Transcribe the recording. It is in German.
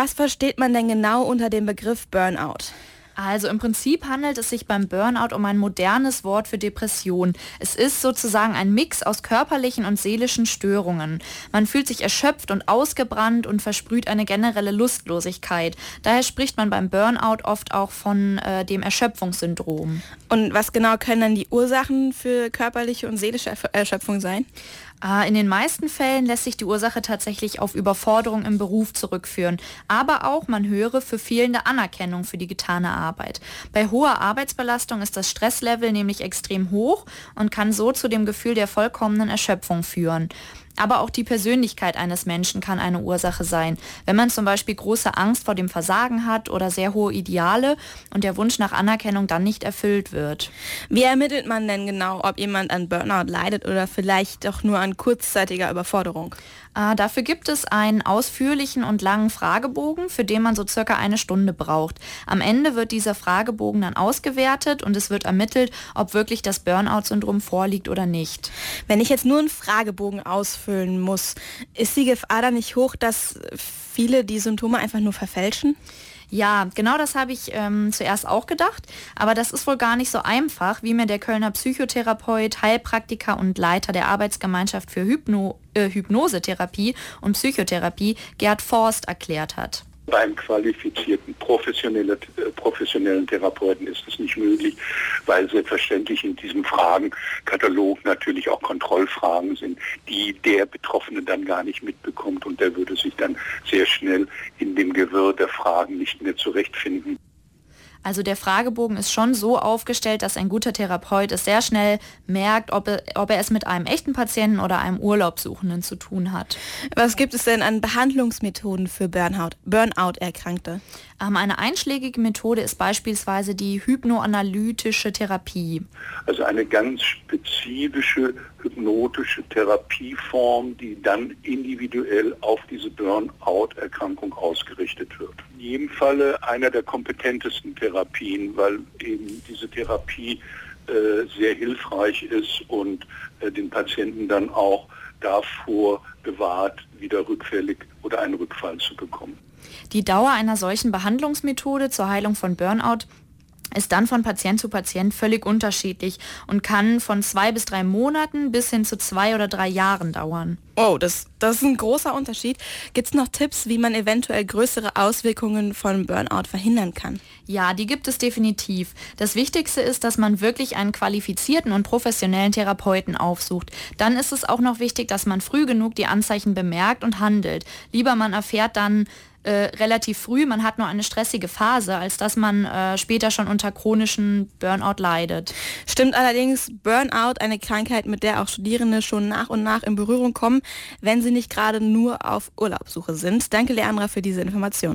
Was versteht man denn genau unter dem Begriff Burnout? Also im Prinzip handelt es sich beim Burnout um ein modernes Wort für Depression. Es ist sozusagen ein Mix aus körperlichen und seelischen Störungen. Man fühlt sich erschöpft und ausgebrannt und versprüht eine generelle Lustlosigkeit. Daher spricht man beim Burnout oft auch von äh, dem Erschöpfungssyndrom. Und was genau können dann die Ursachen für körperliche und seelische Erschöpfung sein? Ah, in den meisten Fällen lässt sich die Ursache tatsächlich auf Überforderung im Beruf zurückführen, aber auch man höre für fehlende Anerkennung für die getane Arbeit. Bei hoher Arbeitsbelastung ist das Stresslevel nämlich extrem hoch und kann so zu dem Gefühl der vollkommenen Erschöpfung führen. Aber auch die Persönlichkeit eines Menschen kann eine Ursache sein. Wenn man zum Beispiel große Angst vor dem Versagen hat oder sehr hohe Ideale und der Wunsch nach Anerkennung dann nicht erfüllt wird. Wie ermittelt man denn genau, ob jemand an Burnout leidet oder vielleicht doch nur an kurzzeitiger Überforderung? Äh, dafür gibt es einen ausführlichen und langen Fragebogen, für den man so circa eine Stunde braucht. Am Ende wird dieser Fragebogen dann ausgewertet und es wird ermittelt, ob wirklich das Burnout-Syndrom vorliegt oder nicht. Wenn ich jetzt nur einen Fragebogen ausfüllen muss, ist die Gefahr dann nicht hoch, dass viele die Symptome einfach nur verfälschen? Ja, genau das habe ich ähm, zuerst auch gedacht, aber das ist wohl gar nicht so einfach, wie mir der Kölner Psychotherapeut, Heilpraktiker und Leiter der Arbeitsgemeinschaft für Hypno äh, Hypnosetherapie und Psychotherapie Gerd Forst erklärt hat. Beim qualifizierten professionelle, äh, professionellen Therapeuten ist es nicht möglich, weil selbstverständlich in diesem Fragenkatalog natürlich auch Kontrollfragen sind, die der Betroffene dann gar nicht mitbekommt und der würde sich dann sehr schnell in dem Gewirr der Fragen nicht mehr zurechtfinden. Also der Fragebogen ist schon so aufgestellt, dass ein guter Therapeut es sehr schnell merkt, ob er, ob er es mit einem echten Patienten oder einem Urlaubssuchenden zu tun hat. Was gibt es denn an Behandlungsmethoden für Burnout-Erkrankte? Ähm, eine einschlägige Methode ist beispielsweise die hypnoanalytische Therapie. Also eine ganz spezifische hypnotische Therapieform, die dann individuell auf diese Burnout-Erkrankung ausgerichtet wird. In jedem Falle einer der kompetentesten Therapien, weil eben diese Therapie äh, sehr hilfreich ist und äh, den Patienten dann auch davor bewahrt, wieder rückfällig oder einen Rückfall zu bekommen. Die Dauer einer solchen Behandlungsmethode zur Heilung von Burnout ist dann von Patient zu Patient völlig unterschiedlich und kann von zwei bis drei Monaten bis hin zu zwei oder drei Jahren dauern. Oh, das, das ist ein großer Unterschied. Gibt es noch Tipps, wie man eventuell größere Auswirkungen von Burnout verhindern kann? Ja, die gibt es definitiv. Das Wichtigste ist, dass man wirklich einen qualifizierten und professionellen Therapeuten aufsucht. Dann ist es auch noch wichtig, dass man früh genug die Anzeichen bemerkt und handelt. Lieber man erfährt dann äh, relativ früh, man hat nur eine stressige Phase, als dass man äh, später schon unter chronischen Burnout leidet. Stimmt allerdings Burnout eine Krankheit, mit der auch Studierende schon nach und nach in Berührung kommen, wenn sie nicht gerade nur auf Urlaubssuche sind. Danke Leandra für diese Information.